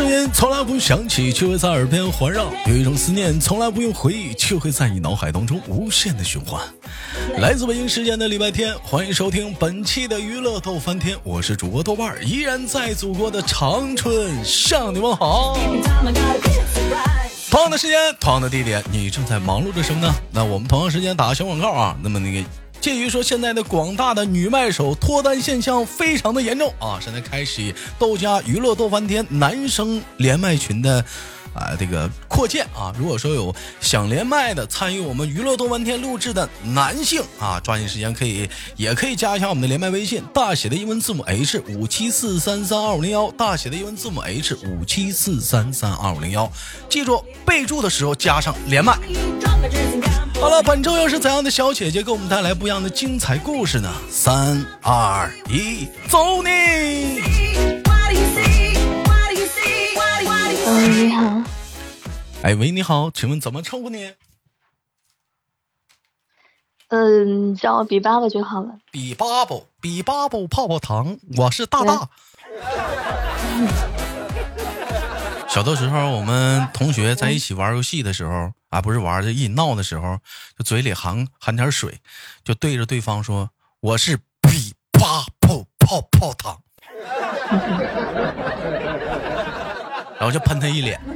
声音从来不用响起，却会在耳边环绕；有一种思念从来不用回忆，却会在你脑海当中无限的循环。来自北京时间的礼拜天，欢迎收听本期的娱乐逗翻天，我是主播豆瓣儿，依然在祖国的长春向你们好。同样的时间，同样的地点，你正在忙碌着什么呢？那我们同样时间打个小广告啊。那么那个。鉴于说现在的广大的女卖手脱单现象非常的严重啊，现在开始豆家娱乐豆翻天男生连麦群的。啊，这个扩建啊！如果说有想连麦的，参与我们娱乐多半天录制的男性啊，抓紧时间可以，也可以加一下我们的连麦微信，大写的英文字母 H 五七四三三二五零幺，大写的英文字母 H 五七四三三二五零幺，记住备注的时候加上连麦。好了，本周又是怎样的小姐姐给我们带来不一样的精彩故事呢？三二一，走你！喂，你好。哎，喂，你好，请问怎么称呼你？嗯，叫我比巴巴就好了。比巴巴，比巴巴泡泡糖，我是大大。小的时候，我们同学在一起玩游戏的时候，啊，不是玩，就一起闹的时候，就嘴里含含点水，就对着对方说：“我是比巴泡泡泡糖。”然后就喷他一脸。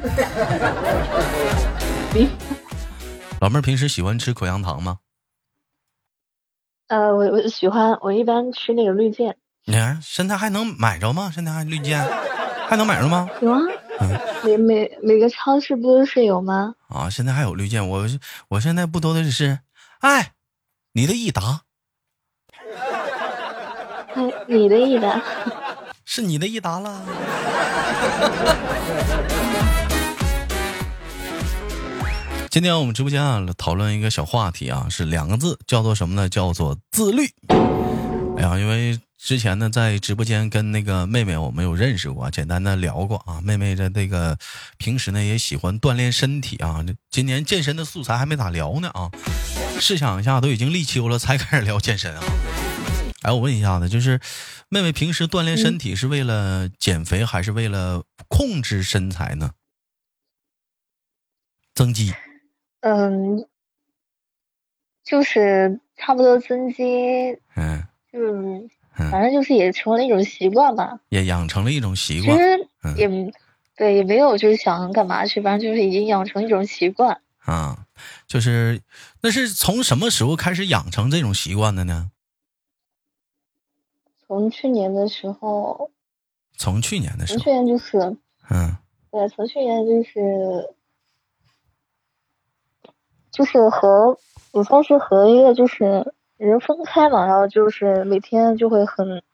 老妹儿平时喜欢吃口香糖吗？呃，我我喜欢，我一般吃那个绿箭。你看现在还能买着吗？现在还绿箭还能买着吗？有啊，每每每个超市不都是有吗？啊，现在还有绿箭，我我现在不都得是，哎，你的益达。哎，你的益达。是你的益达了。今天我们直播间啊，讨论一个小话题啊，是两个字，叫做什么呢？叫做自律。哎呀，因为之前呢，在直播间跟那个妹妹我们有认识过，简单的聊过啊。妹妹的那个平时呢也喜欢锻炼身体啊。今年健身的素材还没咋聊呢啊。试想一下，都已经立秋了才开始聊健身啊。哎，我问一下子，就是 妹妹平时锻炼身体是为了减肥，还是为了控制身材呢？增肌。嗯，就是差不多增肌，嗯，就是反正就是也成了一种习惯吧，也养成了一种习惯。其实也对，也没有就是想干嘛去，反正就是已经养成一种习惯。啊，就是那是从什么时候开始养成这种习惯的呢？从去年的时候。从去年的时候。从去年就是，嗯，对，从去年就是。就是和我算是和一个就是人分开嘛，然后就是每天就会很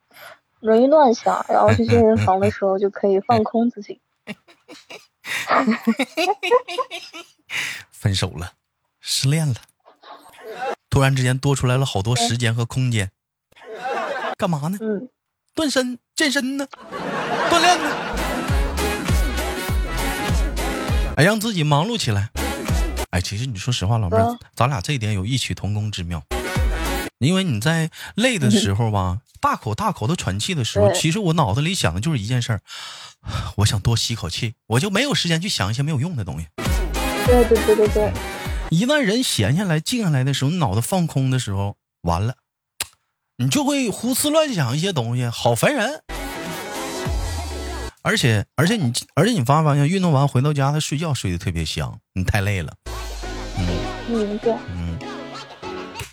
容易乱想，然后去健身房的时候就可以放空自己。分手了，失恋了，突然之间多出来了好多时间和空间，干嘛呢？嗯，锻身、健身呢，锻炼呢，哎，让自己忙碌起来。哎，其实你说实话，老妹儿，咱俩这一点有异曲同工之妙。因为你在累的时候吧，大口大口的喘气的时候，其实我脑子里想的就是一件事儿，我想多吸口气，我就没有时间去想一些没有用的东西。对对对对对。一旦人闲下来、静下来的时候，你脑子放空的时候，完了，你就会胡思乱想一些东西，好烦人。而且而且你而且你发没发现，运动完回到家，他睡觉睡得特别香，你太累了。嗯，对，嗯，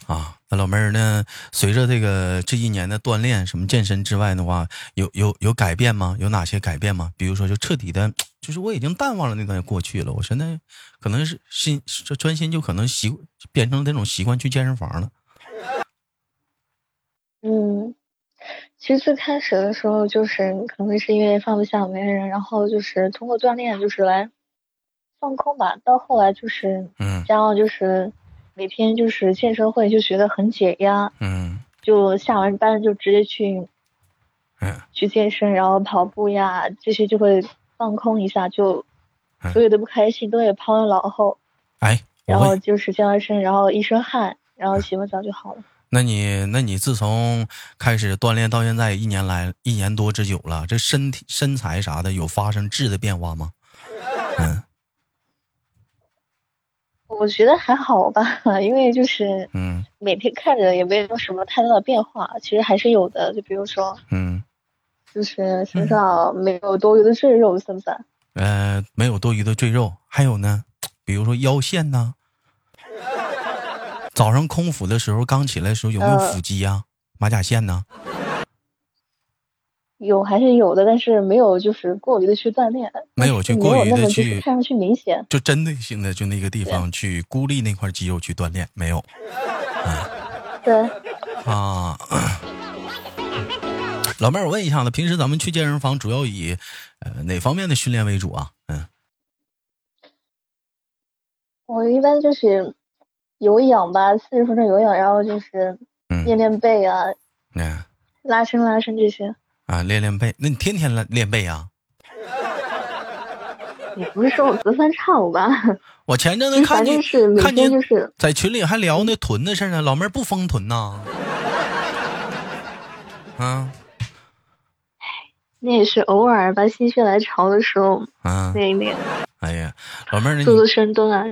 啊，那老妹儿呢？随着这个这一年的锻炼，什么健身之外的话，有有有改变吗？有哪些改变吗？比如说，就彻底的，就是我已经淡忘了那段过去了。我现在可能是心这专心，就可能习变成那种习惯去健身房了。嗯，其实最开始的时候，就是可能是因为放不下没人，然后就是通过锻炼，就是来。放空吧，到后来就是，嗯，然后就是每天就是健身会就觉得很解压，嗯，就下完班就直接去，嗯，去健身，然后跑步呀这些就会放空一下，就所有的不开心都也抛到脑后，哎，然后就是健完身，然后一身汗，然后洗完澡就好了。那你那你自从开始锻炼到现在一年来一年多之久了，这身体身材啥的有发生质的变化吗？嗯。我觉得还好吧，因为就是嗯，每天看着也没有什么太大的变化，其实还是有的。就比如说，嗯，就是身上没有多余的赘肉，算不算？呃，没有多余的赘肉，还有呢，比如说腰线呢。早上空腹的时候，刚起来的时候有没有腹肌呀？马甲线呢？有还是有的，但是没有就是过于的去锻炼，没有去过于的去看上去明显，就针对性的就那个地方去孤立那块肌肉去锻炼，没有。对。啊，老妹儿，我问一下子，平时咱们去健身房主要以呃哪方面的训练为主啊？嗯。我一般就是有氧吧，四十分钟有氧，然后就是练练背啊，嗯，拉伸拉伸这些。啊，练练背，那你天天练练背啊？你不是说我隔三差五吧？我前阵子看见看见就是在群里还聊那臀的事呢，老妹儿不丰臀呐？啊？那也是偶尔吧，心血来潮的时候啊，练一练。哎呀，老妹儿，做做深蹲啊。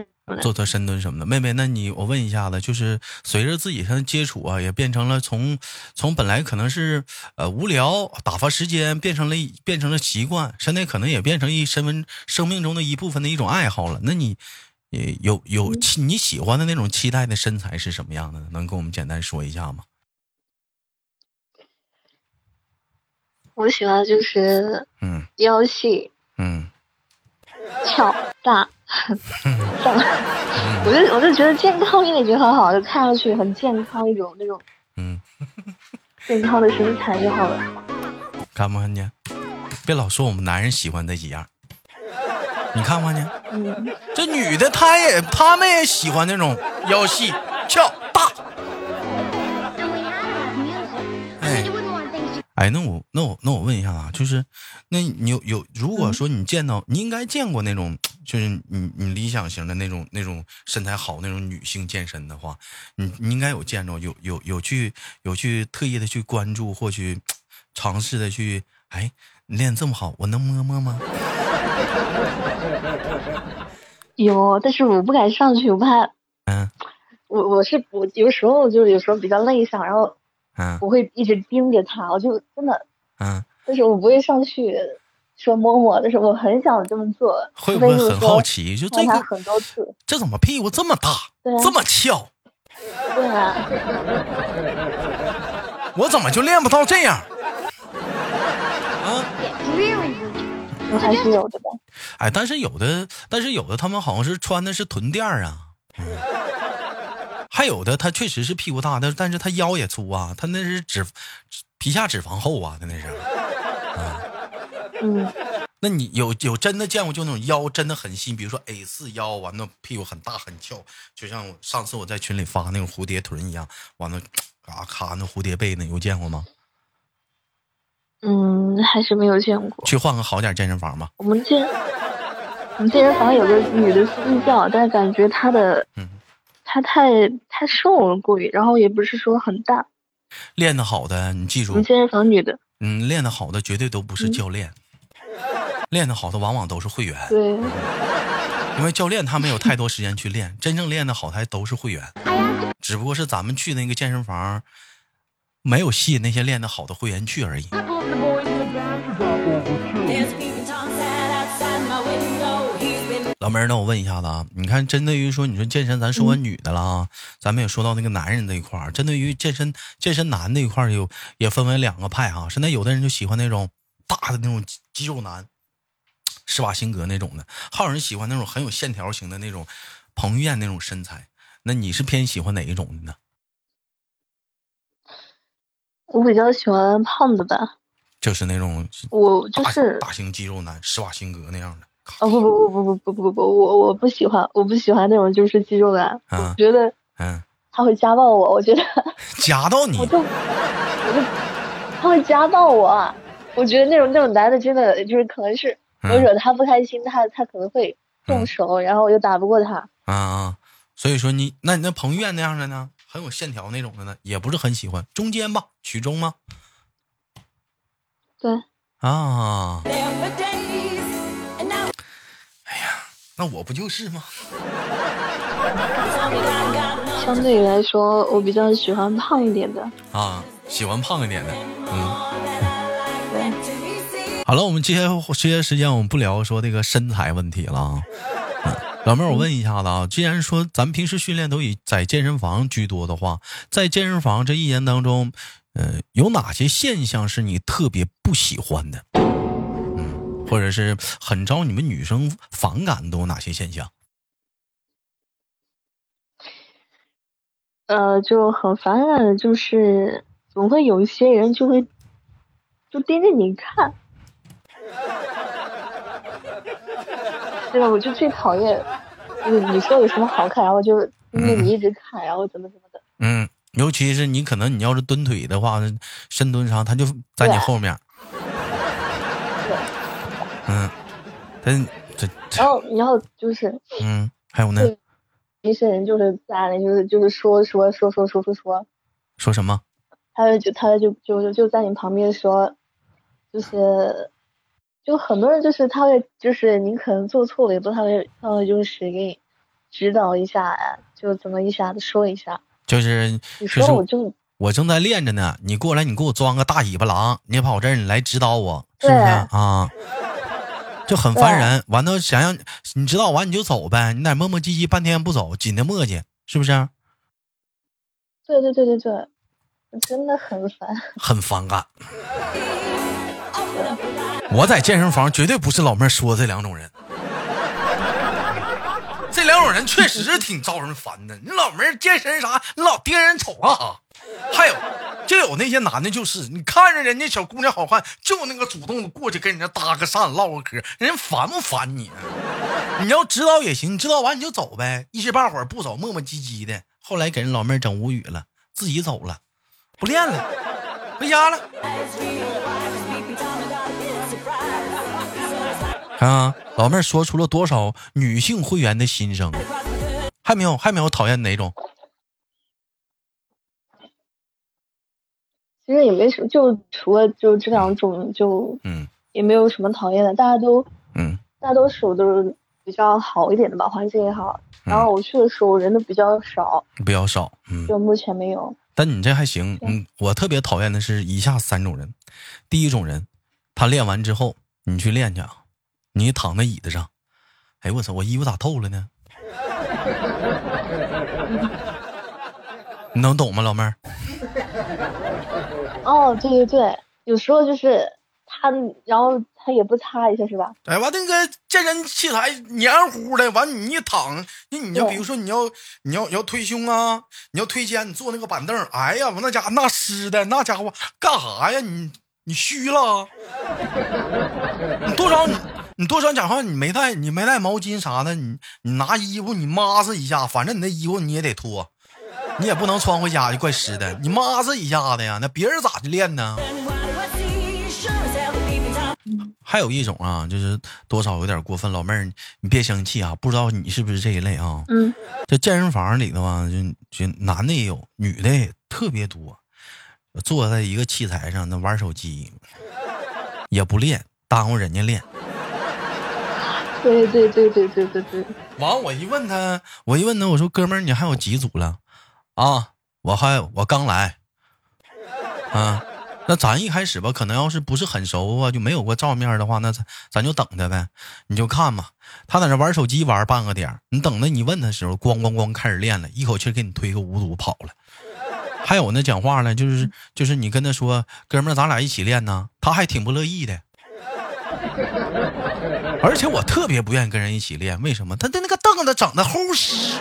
做做深蹲什么的，妹妹，那你我问一下子，就是随着自己上接触啊，也变成了从从本来可能是呃无聊打发时间，变成了变成了习惯，现在可能也变成一身份生命中的一部分的一种爱好了。那你有有你喜欢的那种期待的身材是什么样的？能跟我们简单说一下吗？我喜欢就是嗯腰细嗯翘大。算了，我就我就觉得健康一点就很好，就看上去很健康一种那种，嗯，健康的身材就好了。看不看见？别老说我们男人喜欢那几样，你看不看见？嗯，这女的她也她们也喜欢那种腰细翘哎，那我那我那我问一下啊，就是，那你有有如果说你见到，你应该见过那种，就是你你理想型的那种那种身材好那种女性健身的话，你你应该有见着，有有有去有去特意的去关注或去尝试的去，哎，你练这么好，我能摸摸吗？有，但是我不敢上去，我怕。嗯。我我是我有时候就是有时候比较内向，然后。嗯，我会一直盯着他，我就真的，嗯，就是我不会上去说摸摸，但是我很想这么做。会不会很好奇？就这个很多次，这怎么屁股这么大，这么翘？对啊，我怎么就练不到这样？啊，还是有的吧。哎，但是有的，但是有的，他们好像是穿的是臀垫啊。还有的，他确实是屁股大，但但是他腰也粗啊，他那是脂皮下脂肪厚啊，他那是。嗯，那你有有真的见过就那种腰真的很细，比如说 A 四腰，完了屁股很大很翘，就像上次我在群里发那种蝴蝶臀一样，完了嘎咔那蝴蝶背呢，有见过吗？嗯，还是没有见过。去换个好点健身房吧。我们健我们健身房有个女的私教，但是感觉她的嗯。他太太瘦了，过于，然后也不是说很大。练的好的，你记住。我们健身房女的。嗯，练的好的绝对都不是教练，练的好的往往都是会员。对。因为教练他没有太多时间去练，真正练的好的都是会员。只不过是咱们去那个健身房，没有吸引那些练的好的会员去而已。老妹儿，那我问一下子啊，你看，针对于说你说健身，咱说完女的了啊，咱们也说到那个男人这一块儿。针对于健身，健身男这一块儿有也分为两个派哈。现在有的人就喜欢那种大的那种肌肉男，施瓦辛格那种的，还有人喜欢那种很有线条型的那种彭于晏那种身材。那你是偏喜欢哪一种的呢？我比较喜欢胖的吧，就是那种我就是大型肌肉男，施瓦辛格那样的。哦不不不不不不不不我我不喜欢我不喜欢那种就是肌肉男，我觉得嗯他会家暴我，我觉得 夹到你，我就我就他会家暴我，我觉得那种那种男的真的就是可能是我惹他不开心，他他可能会动手，然后我又打不过他啊，所以说你那你那彭于晏那样的呢，很有线条那种的呢，也不是很喜欢，中间吧，曲中吗？对。啊。那我不就是吗？相对于来说，我比较喜欢胖一点的。啊，喜欢胖一点的，嗯。对。好了，我们接下这些时间我们不聊说这个身材问题了。老妹儿，我问一下子啊，既然说咱们平时训练都以在健身房居多的话，在健身房这一年当中，呃，有哪些现象是你特别不喜欢的？嗯，或者是很招你们女生反感都有哪些现象？呃，就很反感的就是，总会有一些人就会就盯着你看。对吧？我就最讨厌，你你说有什么好看，然后就盯着你一直看，然后怎么怎么的。嗯，尤其是你可能你要是蹲腿的话，深蹲啥，他就在你后面。嗯，但这然后然后就是嗯，还有呢，一些人就是在那，就是就是说说说说说说说，说什么？他就他就就就就在你旁边说，就是。就很多人就是他会就是你可能做错了，也不他会他会就是给你指导一下，就怎么一下子说一下。就是你说我就我正在练着呢，你过来你给我装个大尾巴狼，你跑这儿你来指导我，是不是啊？就很烦人。完了想让你知道完你就走呗，你在磨磨唧唧半天不走，紧的磨叽，是不是？对对对对对，真的很烦。很反感。我在健身房绝对不是老妹儿说这两种人，这两种人确实挺招人烦的。你老妹儿健身啥？你老盯人瞅干啥？还有，就有那些男的，就是你看着人家小姑娘好看，就那个主动的过去跟人家搭个讪、唠个嗑，人烦不烦你？你要知道也行，你知道完你就走呗，一时半会儿不走，磨磨唧唧的。后来给人老妹儿整无语了，自己走了，不练了，回家了。啊，老妹儿说出了多少女性会员的心声？还没有，还没有讨厌哪种？其实也没什么，就除了就这两种，就嗯，也没有什么讨厌的。大家都嗯，大多数都是比较好一点的吧，环境也好。然后我去的时候人都比较少，比较少，嗯，就目前没有。但你这还行，嗯，我特别讨厌的是以下三种人。第一种人，他练完之后，你去练去啊。你躺在椅子上，哎我操！我衣服咋透了呢？你能懂吗，老妹儿？哦，对对对，有时候就是他，然后他也不擦一下，是吧？哎，完那个健身器材黏糊的，完你一躺，那你就比如说你要你要你要推胸啊，你要推肩，你坐那个板凳，哎呀，我那家伙那湿的，那家伙干啥呀？你你虚了？你多少？你多想讲话，你没带，你没带毛巾啥的，你你拿衣服你抹拭一下，反正你那衣服你也得脱，你也不能穿回家就怪湿的，你抹拭一下子呀，那别人咋的练呢？还有一种啊，就是多少有点过分，老妹儿你别生气啊，不知道你是不是这一类啊？嗯，这健身房里头啊，就就男的也有，女的也特别多，坐在一个器材上那玩手机，也不练，耽误人家练。对对对对对对对。完，我一问他，我一问他，我说：“哥们儿，你还有几组了？”啊，我还我刚来。啊，那咱一开始吧，可能要是不是很熟啊，就没有过照面的话，那咱咱就等他呗。你就看嘛，他在那玩手机玩半个点儿你等着你问他时候，咣咣咣开始练了，一口气给你推个五组跑了。还有那讲话呢，就是就是你跟他说：“哥们儿，咱俩一起练呢。”他还挺不乐意的。而且我特别不愿意跟人一起练，为什么？他的那个凳子整的齁湿。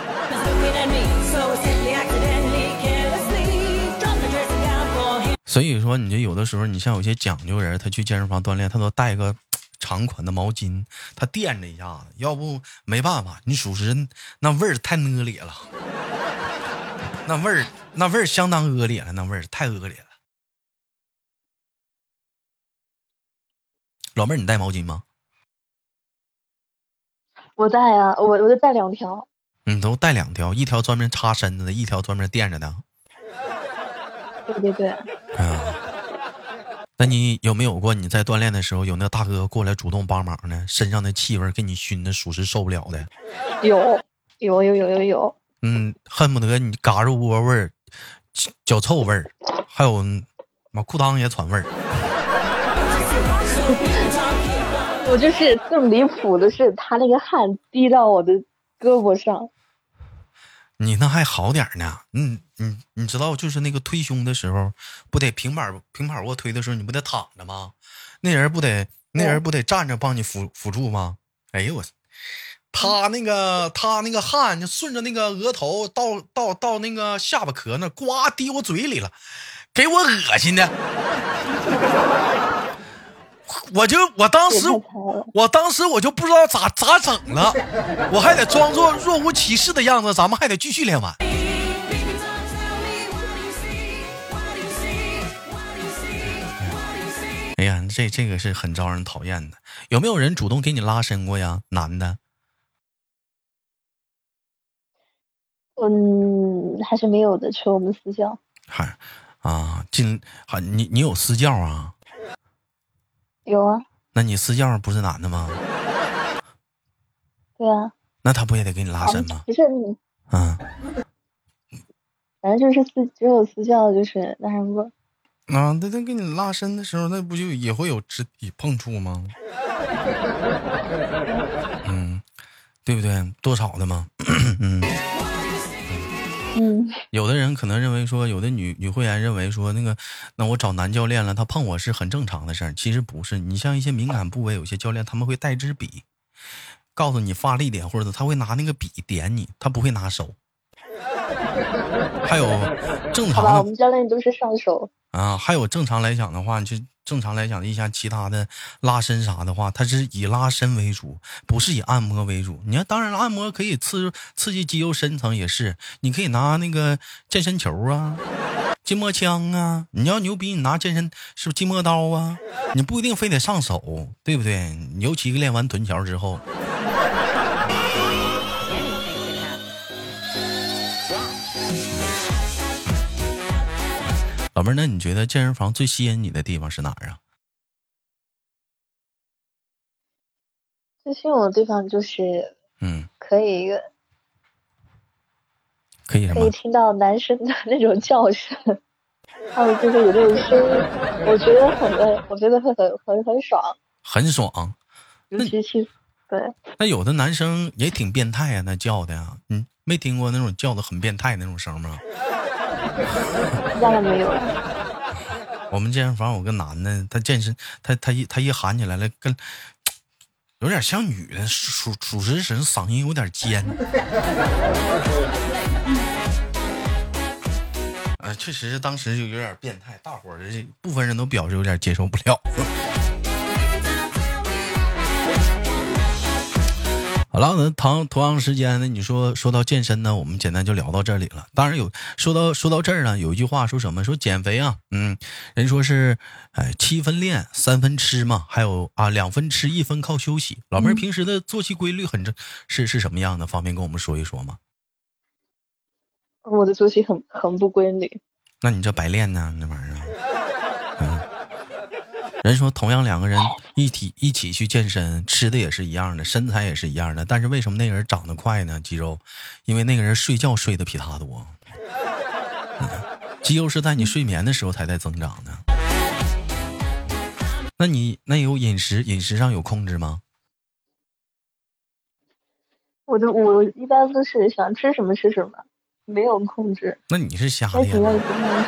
所以说，你就有的时候，你像有些讲究人，他去健身房锻炼，他都带个长款的毛巾，他垫着一下子。要不没办法，你属实那味儿太恶劣了，那味儿那味儿相当恶劣了，那味儿太恶劣了。老妹儿，你带毛巾吗？我带啊，我我就带两条。你都带两条，一条专门擦身子的，一条专门垫着的。对对对。啊。那你有没有过你在锻炼的时候，有那大哥过来主动帮忙呢？身上的气味给你熏的，属实受不了的。有有有有有有。嗯，恨不得你嘎肉窝味儿、脚臭味儿，还有妈裤裆也喘味儿。我就是更离谱的是，他那个汗滴到我的胳膊上。你那还好点呢，嗯嗯，你知道就是那个推胸的时候，不得平板平板卧推的时候，你不得躺着吗？那人不得那人不得站着帮你辅辅助吗？哎呦我，他那个他那个汗就顺着那个额头到到到那个下巴壳那，呱滴我嘴里了，给我恶心的。我就我当时，我当时我就不知道咋咋整了，我还得装作若无其事的样子，咱们还得继续练完。哎呀，这这个是很招人讨厌的。有没有人主动给你拉伸过呀？男的？嗯，还是没有的，除了我们私教。嗨，啊，进，啊，你你有私教啊？有啊，那你私教不是男的吗？对啊，那他不也得给你拉伸吗？不是你，嗯，反正就是私只有私教就是那什么。啊，那他给你拉伸的时候，那不就也会有肢体碰触吗？嗯，对不对？多少的吗？嗯。嗯，有的人可能认为说，有的女女会员认为说，那个，那我找男教练了，他碰我是很正常的事儿。其实不是，你像一些敏感部位，有些教练他们会带支笔，告诉你发力点，或者他会拿那个笔点你，他不会拿手。还有正常的，我们教练都是上手啊。还有正常来讲的话，就。正常来讲，一些其他的拉伸啥的话，它是以拉伸为主，不是以按摩为主。你要当然了，按摩可以刺刺激肌肉深层，也是。你可以拿那个健身球啊、筋膜枪啊。你要牛逼，你拿健身是不是筋膜刀啊？你不一定非得上手，对不对？尤其练完臀桥之后。老妹儿，那你觉得健身房最吸引你的地方是哪儿啊？最吸引我的地方就是，嗯，可以，可以可以听到男生的那种叫声，还有就是有那种声音，我觉得很，我觉得会很很很爽，很爽。尤其是对，那有的男生也挺变态呀，那叫的呀，嗯，没听过那种叫的很变态那种声吗？当然没有。我们健身房有个男的，他健身，他他一他一喊起来了，跟有点像女的，属属实是嗓音有点尖。啊，确实是当时就有点变态，大伙儿部分人都表示有点接受不了。好了，那同同样时间呢？你说说到健身呢，我们简单就聊到这里了。当然有说到说到这儿呢，有一句话说什么？说减肥啊，嗯，人说是，哎，七分练，三分吃嘛，还有啊，两分吃，一分靠休息。老妹儿平时的作息规律很正，是是什么样的？方便跟我们说一说吗？我的作息很很不规律。那你这白练呢？那玩意儿，嗯。人说，同样两个人一体一起去健身，吃的也是一样的，身材也是一样的，但是为什么那个人长得快呢？肌肉，因为那个人睡觉睡得比他多。肌肉是在你睡眠的时候才在增长的。那你那有饮食饮食上有控制吗？我的我一般都是想吃什么吃什么，没有控制。那你是瞎练，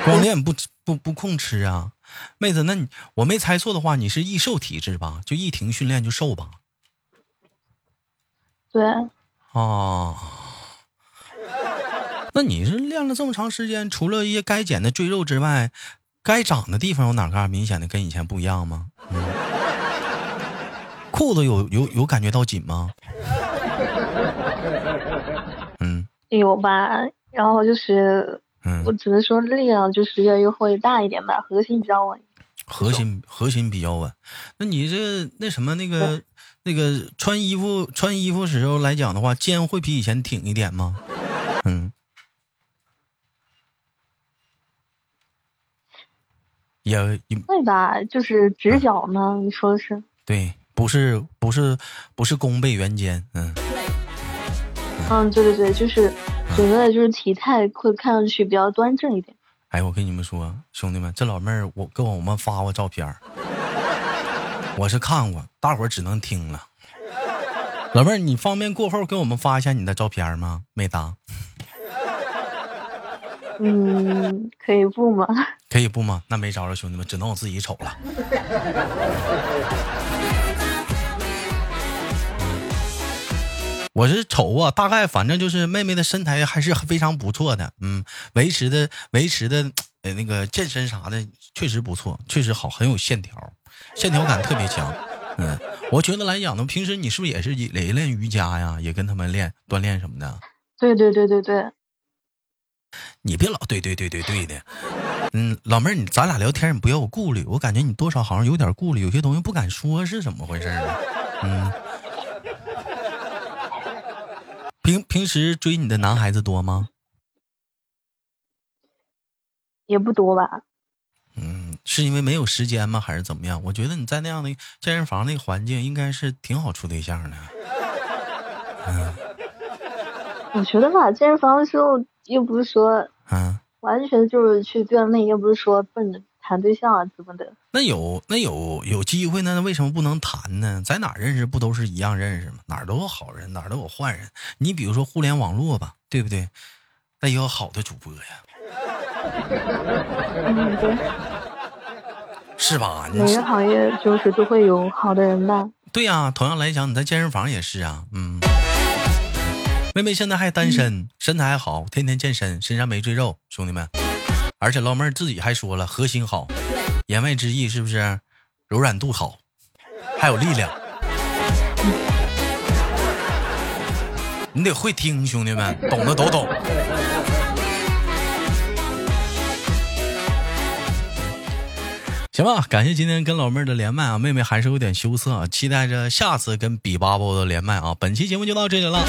光练不不不控吃啊？妹子，那你我没猜错的话，你是易瘦体质吧？就一停训练就瘦吧？对。哦。那你是练了这么长时间，除了一些该减的赘肉之外，该长的地方有哪嘎明显的跟以前不一样吗？嗯。裤子有有有感觉到紧吗？嗯。有吧，然后就是。我只能说力量就是越越会大一点吧，核心比较稳。核心核心比较稳。那你这那什么那个那个穿衣服穿衣服时候来讲的话，肩会比以前挺一点吗？嗯，也会吧，就是直角吗？你说的是？对，不是不是不是弓背圆肩，嗯。嗯，对对对，就是整个就是体态会看上去比较端正一点。哎，我跟你们说，兄弟们，这老妹儿我给我们发过照片我是看过，大伙儿只能听了。老妹儿，你方便过后给我们发一下你的照片吗？没答。嗯，可以不吗？可以不吗？那没招了，兄弟们，只能我自己瞅了。我是瞅啊，大概反正就是妹妹的身材还是非常不错的，嗯，维持的维持的，呃，那个健身啥的确实不错，确实好，很有线条，线条感特别强。嗯，我觉得来讲呢，平时你是不是也是也练瑜伽呀？也跟他们练锻炼什么的？对对对对对。你别老对对对对对的，嗯，老妹儿，你咱俩聊天你不要有顾虑，我感觉你多少好像有点顾虑，有些东西不敢说，是怎么回事呢？嗯。平平时追你的男孩子多吗？也不多吧。嗯，是因为没有时间吗？还是怎么样？我觉得你在那样的健身房那个环境，应该是挺好处对象的。嗯，我觉得吧，健身房的时候又不是说，嗯，完全就是去锻炼，又不是说奔着。谈对象啊，什么的？那有那有有机会呢？那为什么不能谈呢？在哪认识不都是一样认识吗？哪儿都有好人，哪儿都有坏人。你比如说互联网络吧，对不对？那也有好的主播呀，是吧？每个行业就是都会有好的人吧？对呀，同样来讲，你在健身房也是啊。嗯，妹妹现在还单身，身材还好，天天健身，身上没赘肉，兄弟们。而且老妹儿自己还说了，核心好，言外之意是不是柔软度好，还有力量？你得会听，兄弟们，懂的都懂。行吧，感谢今天跟老妹儿的连麦啊，妹妹还是有点羞涩，期待着下次跟比巴布的连麦啊。本期节目就到这里了。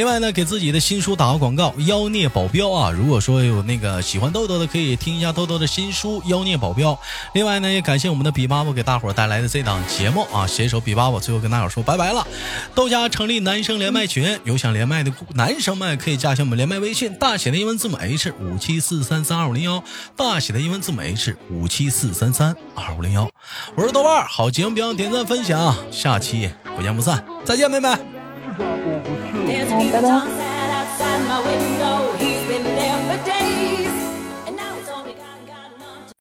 另外呢，给自己的新书打个广告，《妖孽保镖》啊。如果说有那个喜欢豆豆的，可以听一下豆豆的新书《妖孽保镖》。另外呢，也感谢我们的比巴布给大伙带来的这档节目啊。携手比巴布，最后跟大伙说拜拜了。豆家成立男生连麦群，有想连麦的男生们可以加一下我们连麦微信，大写的英文字母 H 五七四三三二五零幺，大写的英文字母 H 五七四三三二五零幺。我是豆瓣，好节目别忘点赞分享，下期不见不散，再见，妹妹。拜拜。